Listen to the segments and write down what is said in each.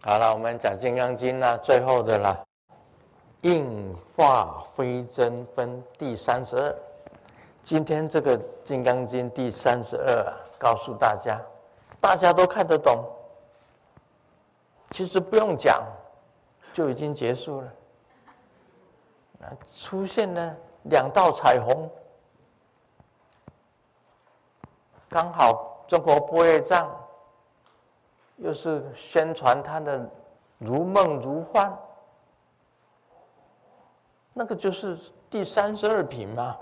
好了，我们讲《金刚经》啦，最后的啦，应化非真分第三十二。今天这个《金刚经》第三十二，告诉大家，大家都看得懂。其实不用讲，就已经结束了。那出现了两道彩虹，刚好中国般若藏又是宣传他的如梦如幻，那个就是第三十二品嘛。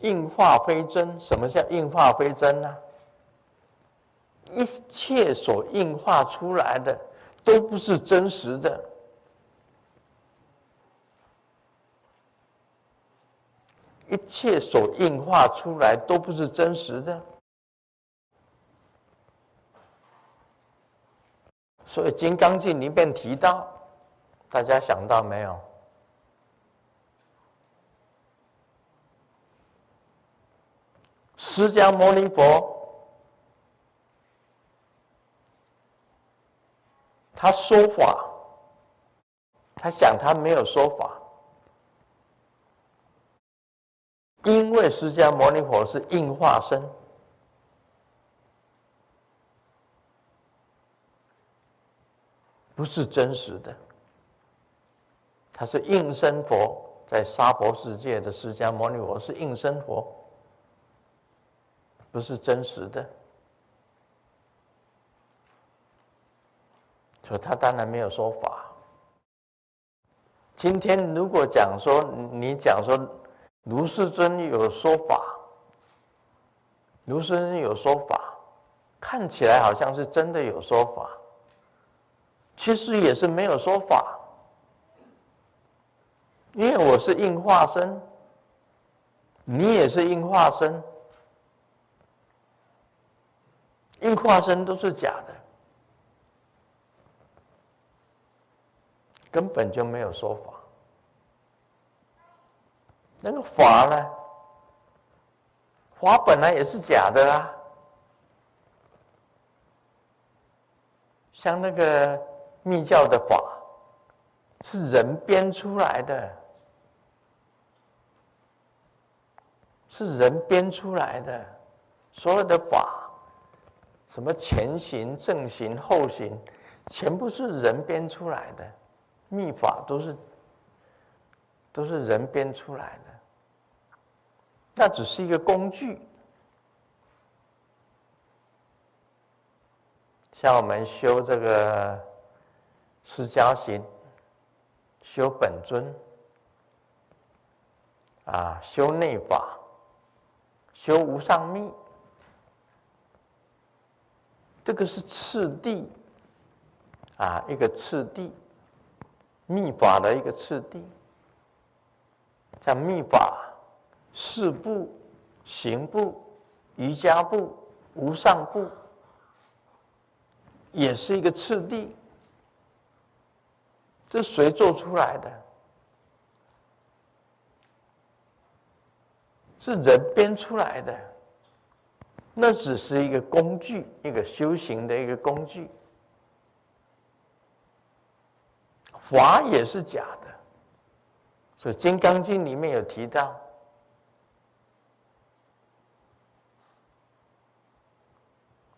应化非真，什么叫应化非真呢？一切所应化出来的都不是真实的，一切所应化出来都不是真实的，所以《金刚经》里面提到，大家想到没有？释迦牟尼佛，他说法，他想他没有说法，因为释迦牟尼佛是应化身，不是真实的，他是应身佛，在娑婆世界的释迦牟尼佛是应身佛。不是真实的，所以他当然没有说法。今天如果讲说你讲说卢世尊有说法，卢世尊有说法，看起来好像是真的有说法，其实也是没有说法，因为我是应化身，你也是应化身。应化身都是假的，根本就没有说法。那个法呢？法本来也是假的啊，像那个密教的法，是人编出来的，是人编出来的，所有的法。什么前行、正行、后行，全部是人编出来的，密法都是都是人编出来的，那只是一个工具。像我们修这个释迦行，修本尊，啊，修内法，修无上密。这个是次第，啊，一个次第，密法的一个次第，像密法、四部、行部、瑜伽部、无上部，也是一个次第。这谁做出来的？是人编出来的。那只是一个工具，一个修行的一个工具。法也是假的，所以《金刚经》里面有提到，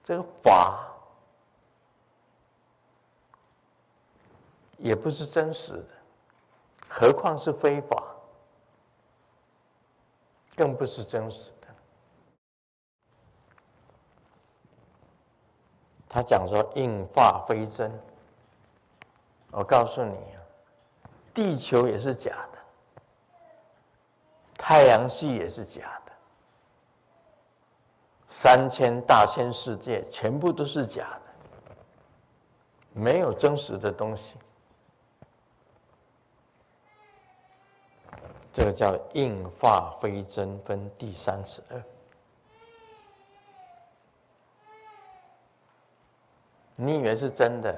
这个法也不是真实的，何况是非法，更不是真实的。他讲说应化非真，我告诉你，地球也是假的，太阳系也是假的，三千大千世界全部都是假的，没有真实的东西。这个叫应化非真分第三十二。你以为是真的？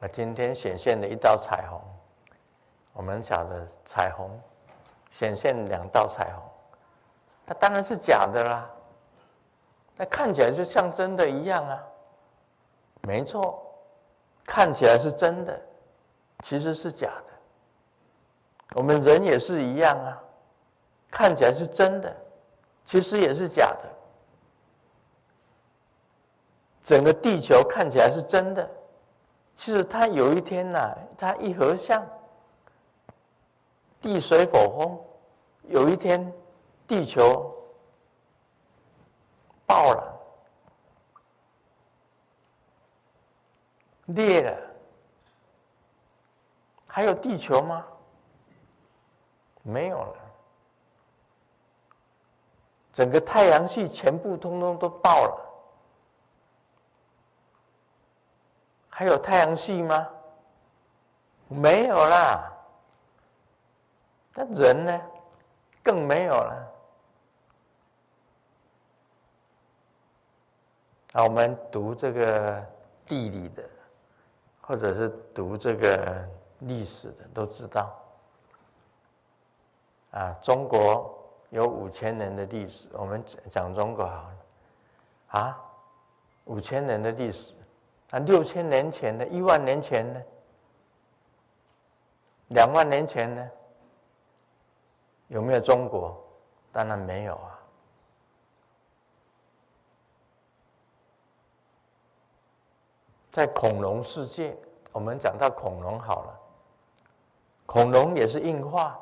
我今天显现了一道彩虹，我们讲的彩虹显现两道彩虹，那当然是假的啦。那看起来就像真的一样啊，没错，看起来是真的，其实是假的。我们人也是一样啊，看起来是真的，其实也是假的。整个地球看起来是真的，其实它有一天呐、它一合相，地水火风，有一天地球爆了。裂了，还有地球吗？没有了，整个太阳系全部通通都爆了。还有太阳系吗？没有啦。那人呢？更没有了。啊，我们读这个地理的。或者是读这个历史的都知道，啊，中国有五千年的历史。我们讲讲中国好了，啊，五千年的历史，啊，六千年前的，一万年前呢，两万年前呢，有没有中国？当然没有啊，在恐龙世界。我们讲到恐龙好了，恐龙也是硬化。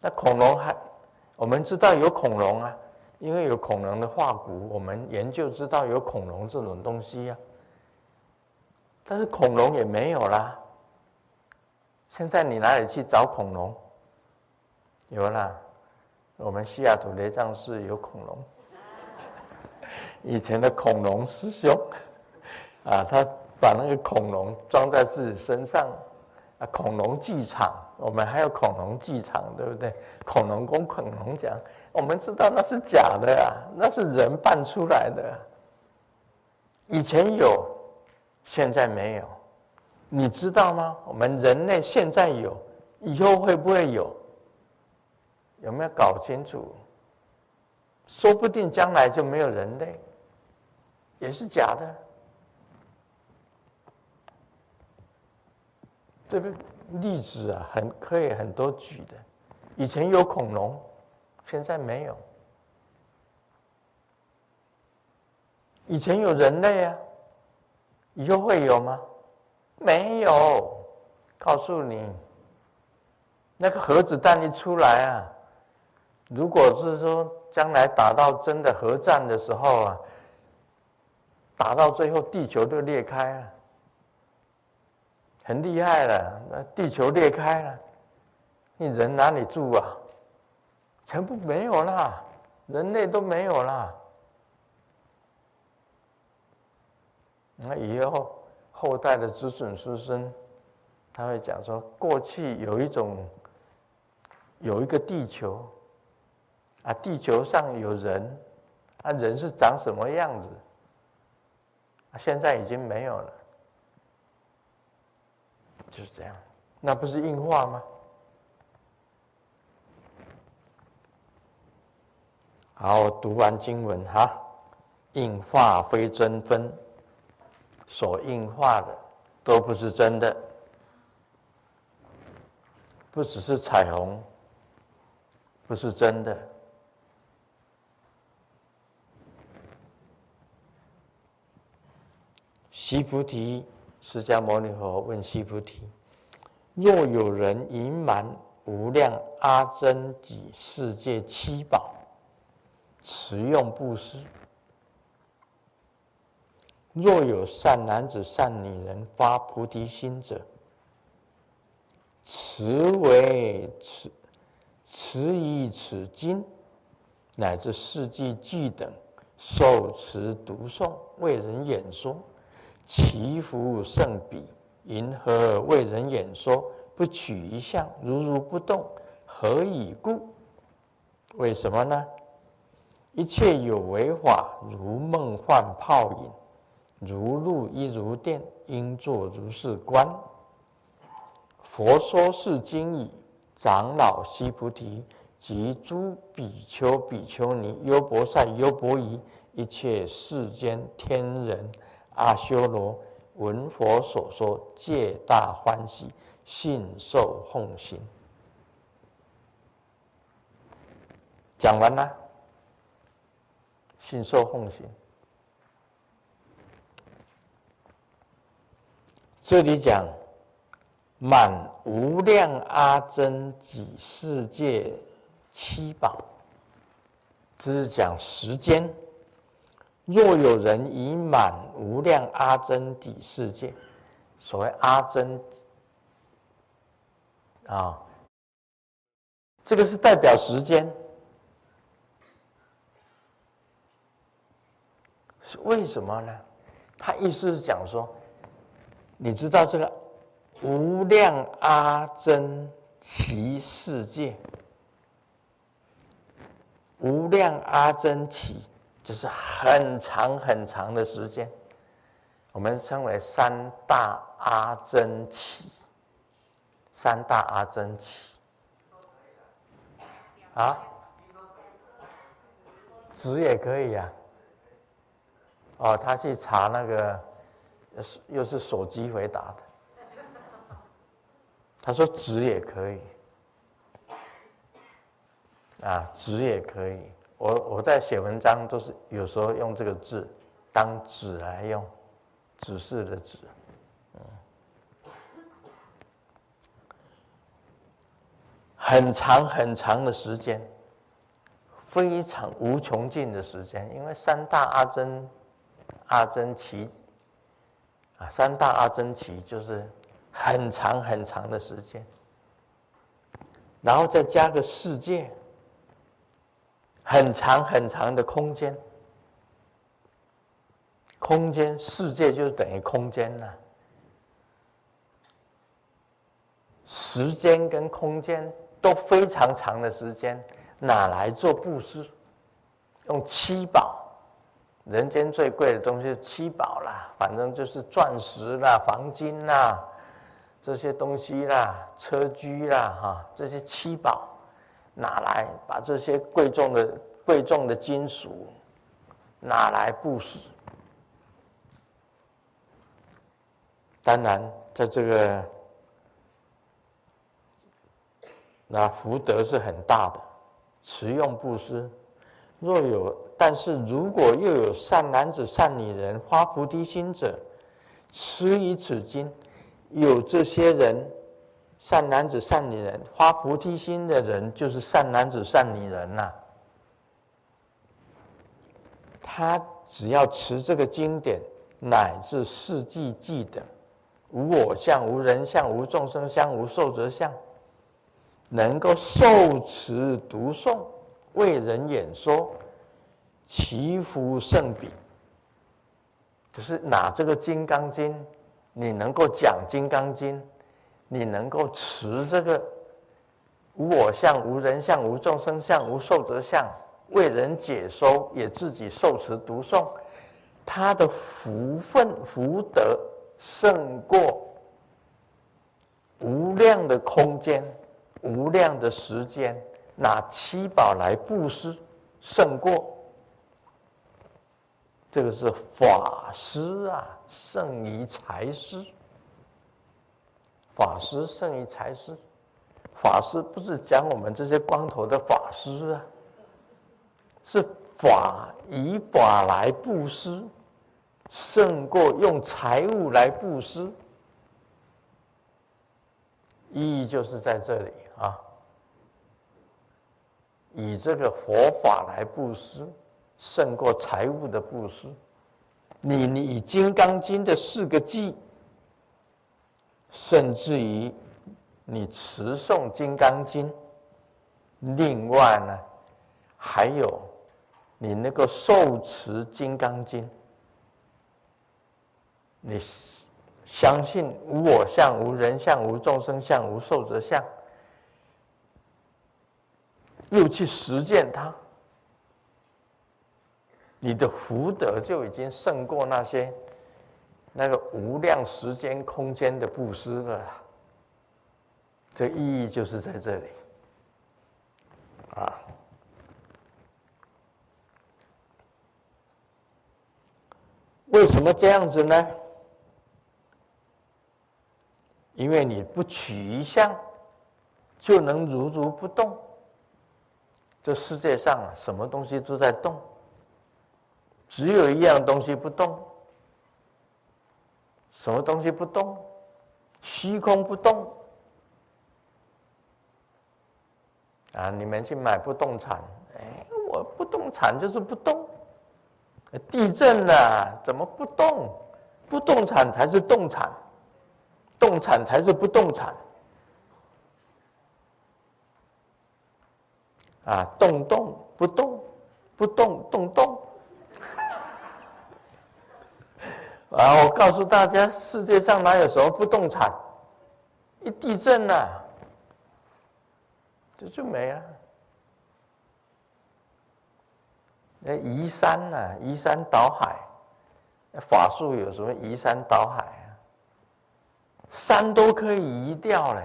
那恐龙还，我们知道有恐龙啊，因为有恐龙的化骨，我们研究知道有恐龙这种东西啊。但是恐龙也没有啦。现在你哪里去找恐龙？有啦，我们西雅图雷藏寺有恐龙。以前的恐龙师兄，啊，他。把那个恐龙装在自己身上，啊，恐龙剧场，我们还有恐龙剧场，对不对？恐龙公、恐龙讲，我们知道那是假的啊，那是人扮出来的。以前有，现在没有，你知道吗？我们人类现在有，以后会不会有？有没有搞清楚？说不定将来就没有人类，也是假的。这个例子啊，很可以很多举的。以前有恐龙，现在没有。以前有人类啊，以后会有吗？没有。告诉你，那个核子弹一出来啊，如果是说将来打到真的核战的时候啊，打到最后地球就裂开了。很厉害了，那地球裂开了，你人哪里住啊？全部没有啦，人类都没有啦。那以后后代的子孙孙孙，他会讲说，过去有一种，有一个地球，啊，地球上有人，啊，人是长什么样子？啊，现在已经没有了。就是这样，那不是应化吗？好，读完经文哈，应化非真分，所应化的都不是真的，不只是彩虹，不是真的。须菩提。释迦牟尼佛问须菩提：“若有人盈满无量阿僧只世界七宝，持用布施；若有善男子、善女人发菩提心者，持为持持以此经乃至四季偈等，受持读诵，为人演说。”其福甚彼，云何为人演说？不取一相，如如不动，何以故？为什么呢？一切有为法，如梦幻泡影，如露亦如电，应作如是观。佛说是经已，长老须菩提及诸比丘、比丘尼、优婆塞、优婆夷，一切世间天人。阿修罗闻佛所说，皆大欢喜，信受奉行。讲完了，信受奉行。这里讲满无量阿僧只世界七宝，这是讲时间。若有人已满无量阿僧只世界，所谓阿僧啊，这个是代表时间。是为什么呢？他意思是讲说，你知道这个无量阿僧只世界，无量阿僧只就是很长很长的时间，我们称为三大阿僧只，三大阿僧只啊，纸也可以呀。哦，他去查那个，又是手机回答的。他说纸也可以，啊，纸也可以。我我在写文章都是有时候用这个字当纸来用，指示的纸，很长很长的时间，非常无穷尽的时间，因为三大阿僧。阿僧只啊，三大阿僧只就是很长很长的时间，然后再加个世界，很长很长的空间，空间世界就等于空间了，时间跟空间都非常长的时间，哪来做布施？用七宝。人间最贵的东西是七宝啦，反正就是钻石啦、黄金啦，这些东西啦、车居啦，哈，这些七宝，拿来把这些贵重的贵重的金属拿来布施。当然，在这个那福德是很大的，持用布施。若有，但是如果又有善男子、善女人发菩提心者，持以此经，有这些人，善男子、善女人发菩提心的人，就是善男子、善女人呐、他只要持这个经典，乃至四季记得，无我相、无人相、无众生相、无寿者相，能够受持读诵。为人演说，祈福圣彼。就是拿这个《金刚经》，你能够讲《金刚经》，你能够持这个无我相、无人相、无众生相、无寿者相，为人解说，也自己受持读诵，他的福分福德胜过无量的空间、无量的时间。拿七宝来布施，胜过。这个是法师啊，胜于财师。法师胜于财师，法师不是讲我们这些光头的法师啊，是法以法来布施，胜过用财物来布施。意义就是在这里啊。以这个佛法来布施，胜过财物的布施。你你以《金刚经》的四个偈，甚至于你持诵《金刚经》，另外呢，还有你那个受持《金刚经》，你相信无我相、无人相、无众生相、无寿者相。又去实践它，你的福德就已经胜过那些那个无量时间空间的布施的。这意义就是在这里啊。为什么这样子呢？因为你不取一项，就能如如不动。这世界上啊，什么东西都在动，只有一样东西不动。什么东西不动？虚空不动。啊，你们去买不动产，哎，我不动产就是不动。地震了，怎么不动？不动产才是动产，动产才是不动产。啊，动动不动，不动动动。啊，我告诉大家，世界上哪有什么不动产？一地震了，这就没了。那移山呐、啊，移山倒海，法术有什么移山倒海啊？山都可以移掉嘞！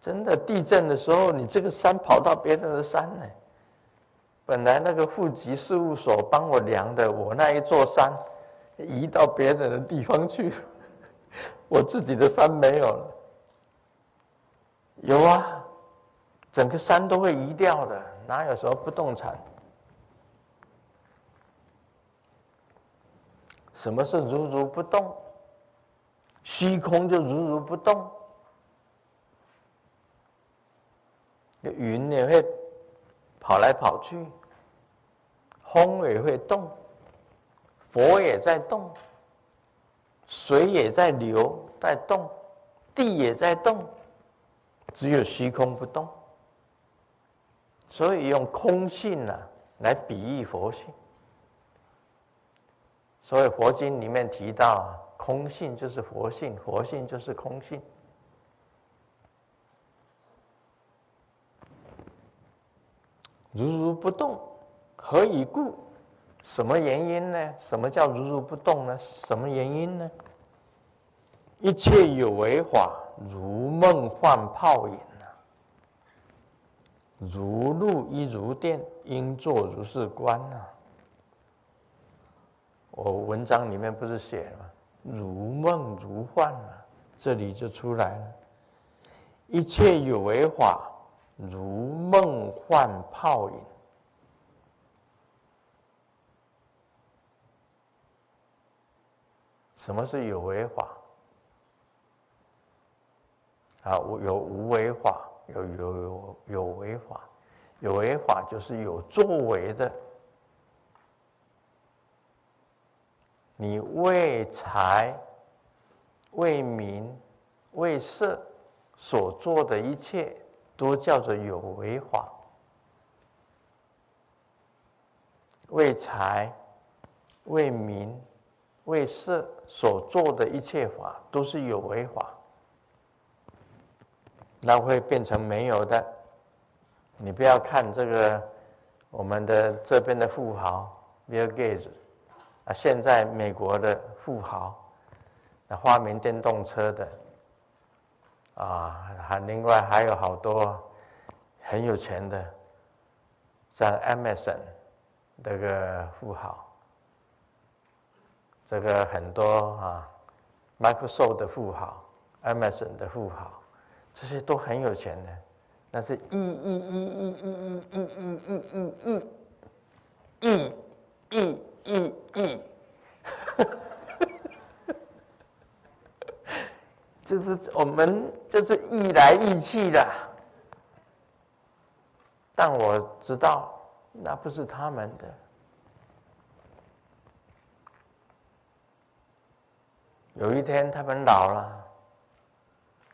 真的，地震的时候，你这个山跑到别人的山呢？本来那个户籍事务所帮我量的，我那一座山移到别人的地方去，我自己的山没有了。有啊，整个山都会移掉的，哪有什么不动产？什么是如如不动？虚空就如如不动。云也会跑来跑去，风也会动，佛也在动，水也在流在动，地也在动，只有虚空不动。所以用空性啊来比喻佛性。所以佛经里面提到，空性就是佛性，佛性就是空性。如如不动，何以故？什么原因呢？什么叫如如不动呢？什么原因呢？一切有为法，如梦幻泡影啊，如露亦如电，应作如是观啊。我文章里面不是写了吗？如梦如幻嘛，这里就出来了。一切有为法，如梦幻泡影。什么是有为法？啊，有无为法，有有有有为法。有为法就是有作为的。你为财、为民、为色所做的一切，都叫做有为法。为财、为民、为色所做的一切法，都是有为法。那会变成没有的。你不要看这个，我们的这边的富豪，Bill Gates。啊，现在美国的富豪，那发明电动车的，啊，还另外还有好多很有钱的，像 Amazon 这个富豪，这个很多啊，Microsoft 的富豪，Amazon 的富豪，这些都很有钱的，但是亿亿亿亿亿亿亿亿亿亿亿亿亿亿，就是我们就是亿来亿去的，但我知道那不是他们的。有一天他们老了，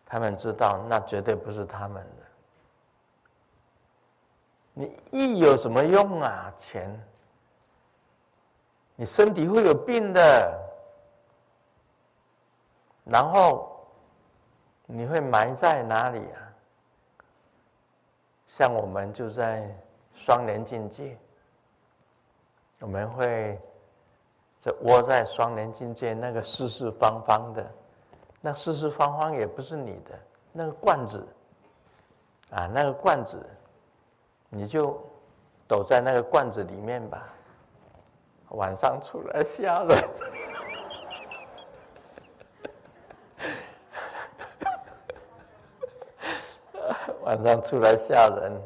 他们知道那绝对不是他们的。你亿有什么用啊？钱。你身体会有病的，然后你会埋在哪里啊？像我们就在双莲境界，我们会就窝在双莲境界那个四四方方的，那四四方方也不是你的，那个罐子啊，那个罐子，你就躲在那个罐子里面吧。晚上出来吓人，晚上出来吓人，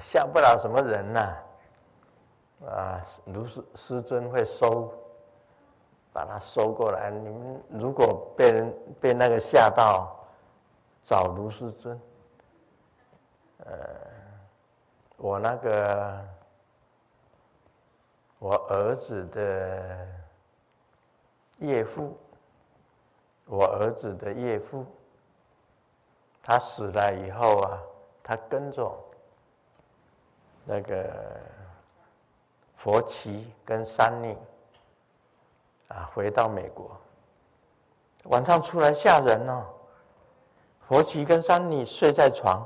吓不了什么人呐、啊。啊，卢师师尊会收，把他收过来。你们如果被人被那个吓到，找卢师尊。呃，我那个我儿子的岳父，我儿子的岳父，他死了以后啊，他跟着那个。佛奇跟珊妮啊，回到美国，晚上出来吓人哦。佛奇跟珊妮睡在床，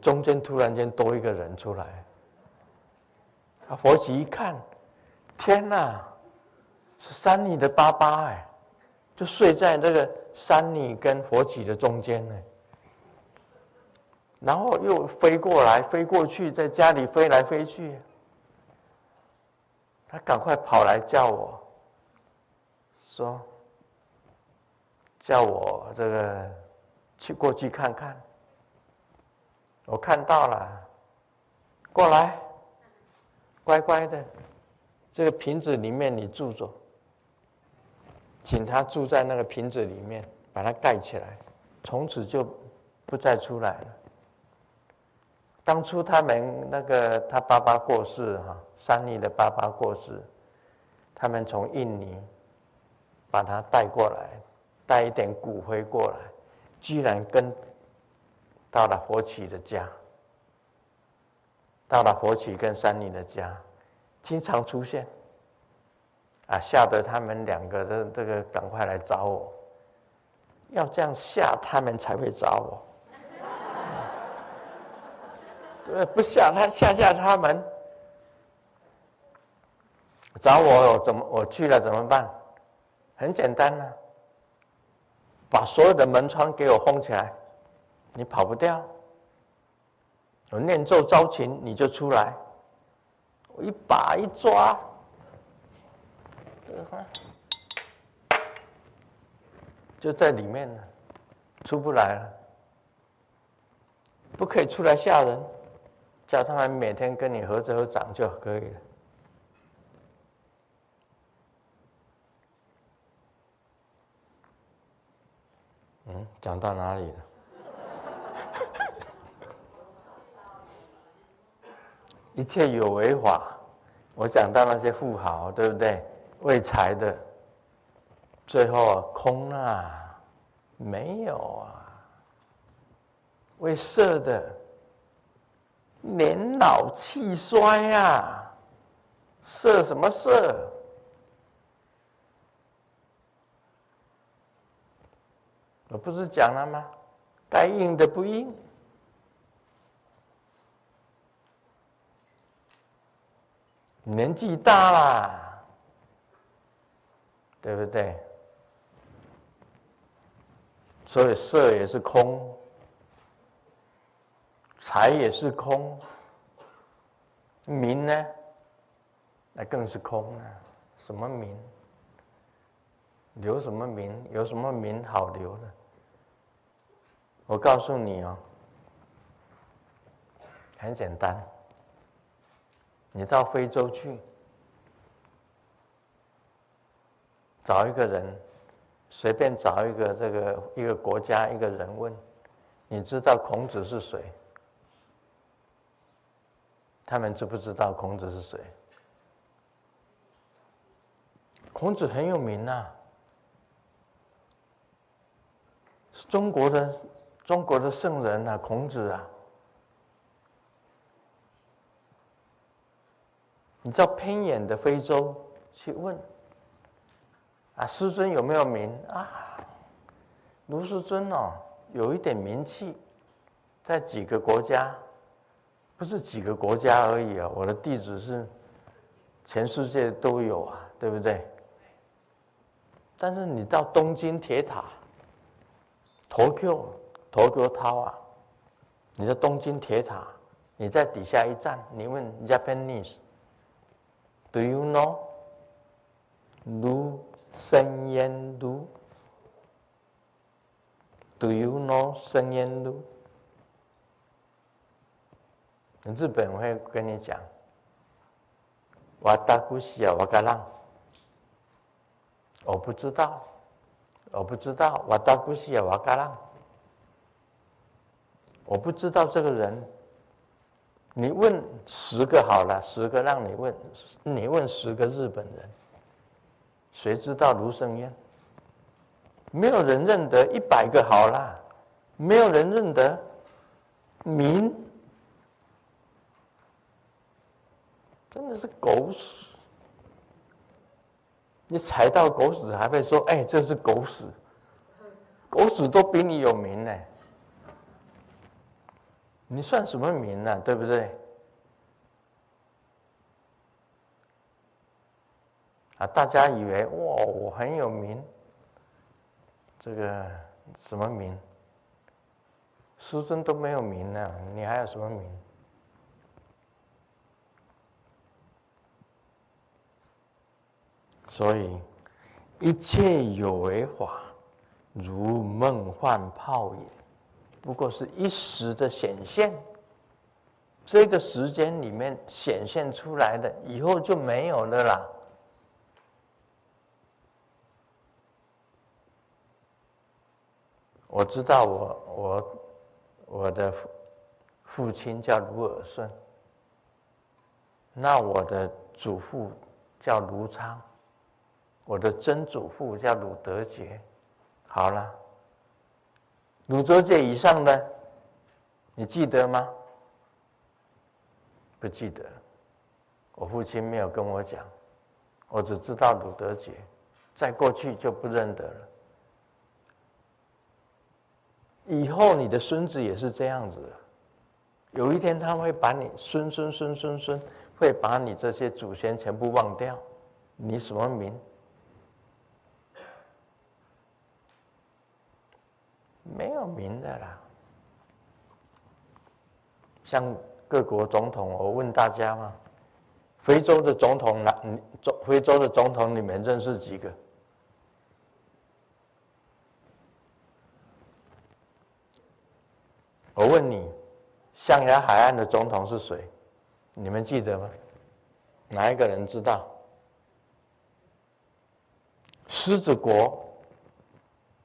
中间突然间多一个人出来。啊，佛奇一看，天哪，是珊妮的爸爸哎，就睡在这个珊妮跟佛奇的中间呢。然后又飞过来，飞过去，在家里飞来飞去。他赶快跑来叫我，说：“叫我这个去过去看看。”我看到了，过来，乖乖的，这个瓶子里面你住着，请他住在那个瓶子里面，把它盖起来，从此就不再出来了。当初他们那个他爸爸过世哈，珊妮的爸爸过世，他们从印尼把他带过来，带一点骨灰过来，居然跟到了佛起的家，到了佛起跟珊妮的家，经常出现，啊，吓得他们两个的这个赶快来找我，要这样吓他们才会找我。对，不吓他，吓吓他们，找我，我怎么我去了怎么办？很简单呐、把所有的门窗给我封起来，你跑不掉。我念咒招情，你就出来。我一把一抓，就在里面了，出不来了。不可以出来吓人。叫他们每天跟你合着合掌就可以了。讲到哪里了？一切有为法，我讲到那些富豪，对不对？为财的，最后空啊，没有啊。为色的。年老气衰、啊，色什么色？我不是讲了吗？该应的不应，年纪大了，对不对？所以色也是空。财也是空，名呢？那更是空了！什么名？留什么名？有什么名好留的？我告诉你哦，很简单。你到非洲去，找一个人，随便找一个这个一个国家一个人问，你知道孔子是谁？他们知不知道孔子是谁？孔子很有名呐，是中国的中国的圣人啊，孔子啊。你到偏远的非洲去问，啊，师尊有没有名啊？卢师尊哦，有一点名气，在几个国家。不是几个国家而已啊！我的弟子是全世界都有啊，对不对？但是你到东京铁塔，Tokyo，Tokyo Tower，你在东京铁塔，你在底下一站，你问 Japanese，Do you know？卢胜彦卢，Do you know 胜彦卢？日本会跟你讲，瓦达古西亚瓦嘎浪，我不知道，我不知道瓦达古西亚瓦嘎浪，我不知道这个人。你问十个好了，十个让你问，你问十个日本人，谁知道卢胜燕？没有人认得。一百个好了，没有人认得。名，真的是狗屎！你踩到狗屎还会说：“哎，这是狗屎。”狗屎都比你有名呢。你算什么名呢？对不对？啊，大家以为哇，我很有名，这个什么名？书尊都没有名呢，你还有什么名？所以一切有为法，如梦幻泡影。不过是一时的显现，这个时间里面显现出来的，以后就没有了啦。我知道我，我我的父亲叫卢尔顺，那我的祖父叫卢昌，我的曾祖父叫鲁德杰，好了。鲁德杰以上的，你记得吗？不记得。我父亲没有跟我讲，我只知道鲁德杰，在过去就不认得了。以后你的孙子也是这样子的，有一天他会把你孙孙孙孙孙，会把你这些祖先全部忘掉，你什么名？没有名的啦，像各国总统，我问大家嘛，非洲的总统哪？中非洲的总统你们认识几个？我问你，象牙海岸的总统是谁？你们记得吗？哪一个人知道？狮子国。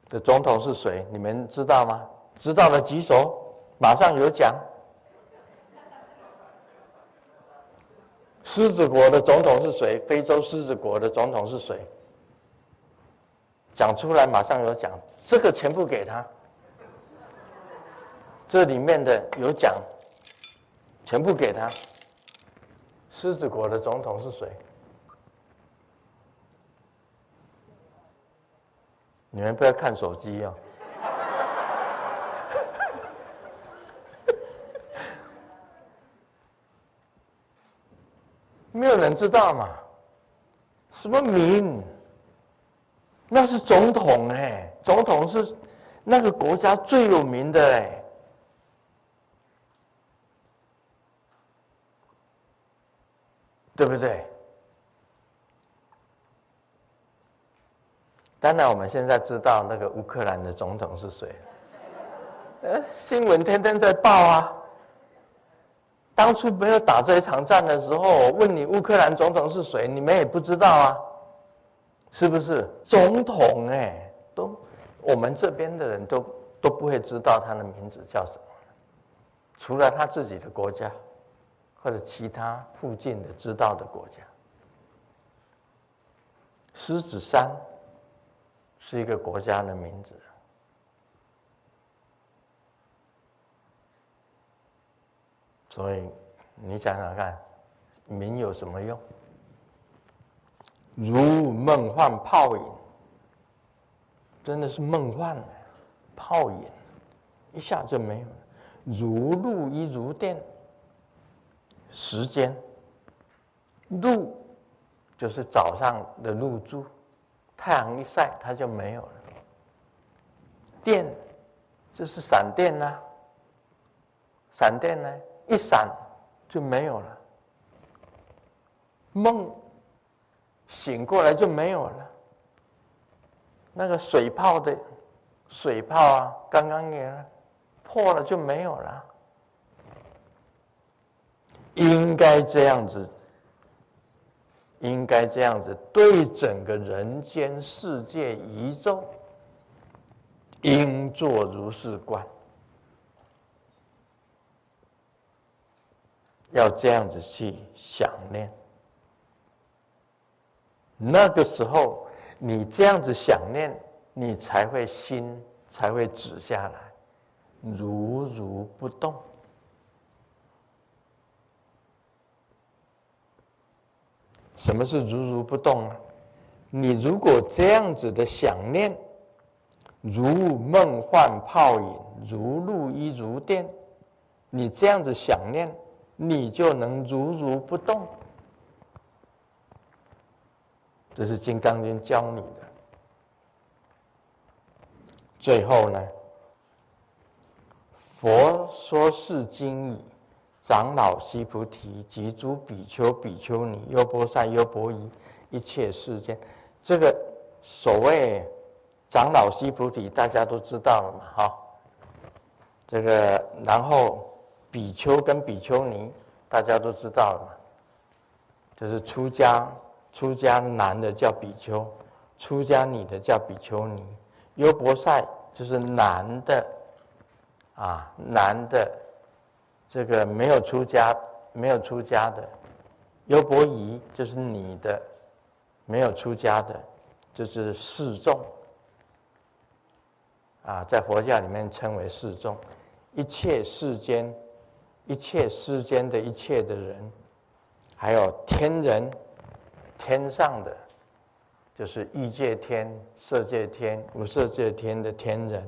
的总统是谁？你们知道吗？知道的举手，马上有奖。狮子国的总统是谁？非洲狮子国的总统是谁？讲出来，马上有奖。这个全部给他。这里面的有奖，全部给他。狮子国的总统是谁？你们不要看手机哦，没有人知道嘛？什么名？那是总统哎，总统是那个国家最有名的哎，对不对？当然，我们现在知道那个乌克兰的总统是谁。呃，新闻天天在报啊。当初没有打这一场战的时候，我问你乌克兰总统是谁，你们也不知道啊，是不是？总统哎，都我们这边的人都都不会知道他的名字叫什么，除了他自己的国家，或者其他附近的知道的国家。狮子山。是一个国家的名字，所以你想想看，名有什么用？如梦幻泡影，真的是梦幻泡影，一下就没有了。如露亦如电，时间，露就是早上的露珠。太阳一晒，它就没有了。电就是闪电呐、闪电呢，一闪就没有了。梦醒过来就没有了。那个水泡的水泡啊，刚刚也破了就没有了。应该这样子，应该这样子，对整个人间世界宇宙，应作如是观。要这样子去想念，那个时候你这样子想念，你才会心才会止下来，如如不动。什么是如如不动啊？你如果这样子的想念，如梦幻泡影，如露亦如电，你这样子想念，你就能如如不动。这是《金刚经》教你的。最后呢，佛说是经已。长老须菩提及诸比丘、比丘尼、优婆塞、优婆夷，一切世间，这个所谓长老须菩提，大家都知道了嘛？哈，这个然后比丘跟比丘尼，大家都知道了嘛？就是出家出家男的叫比丘，出家女的叫比丘尼，优婆塞就是男的，啊，男的。这个没有出家，没有出家的，优伯夷就是你的，没有出家的，就是示众。啊，在佛教里面称为示众，一切世间，一切世间的一切的人，还有天人，天上的，就是欲界天、色界天、无色界天的天人，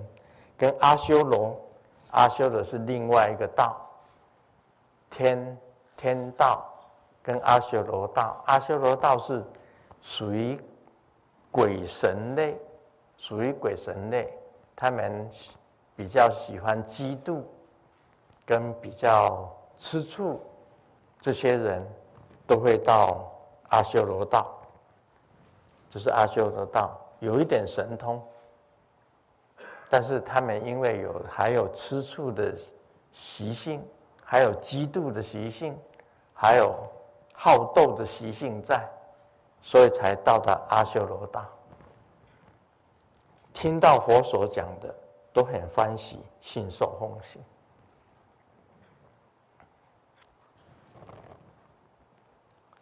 跟阿修罗，阿修罗是另外一个道。天天道跟阿修罗道，阿修罗道是属于鬼神类，属于鬼神类，他们比较喜欢嫉妒，跟比较吃醋，这些人都会到阿修罗道，这是阿修罗道，有一点神通，但是他们因为有还有吃醋的习性。还有嫉妒的习性，还有好斗的习性在，所以才到达阿修罗道。听到佛所讲的，都很欢喜，信受奉行。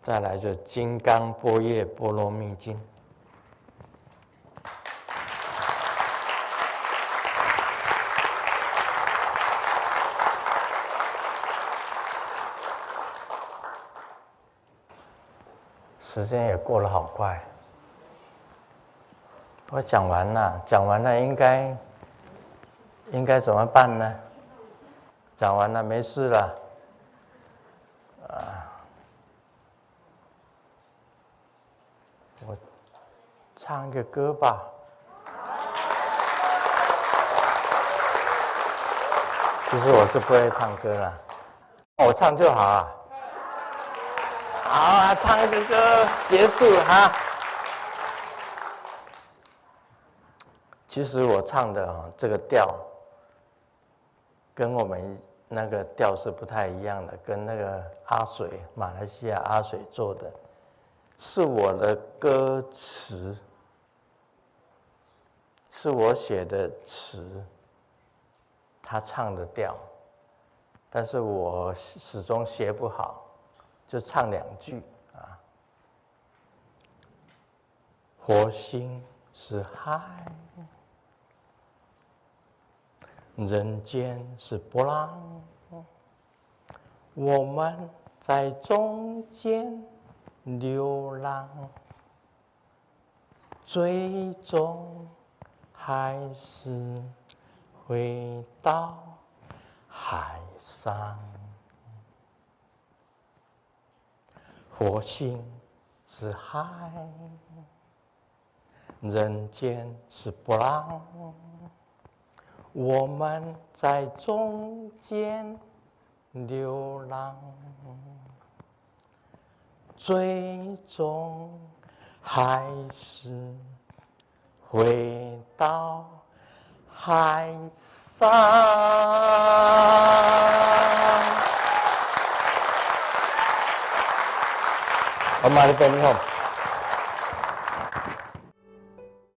再来就《金刚般若波罗蜜经》。时间也过得好快，我讲完了，讲完了应该应该怎么办呢？讲完了没事了，啊，我唱个歌吧。其实我是不会唱歌了，我唱就好啊。好啊，唱一个歌结束哈。其实我唱的这个调，跟我们那个调是不太一样的，跟那个阿水，马来西亚阿水做的，是我的歌词，是我写的词，他唱的调，但是我始终学不好。就唱两句啊。火星是海，人间是波浪，我们在中间流浪，最终还是回到海上。火星是海，人间是波浪，我们在中间流浪，最终还是回到海上。 ประมาณนี้เป็นครับ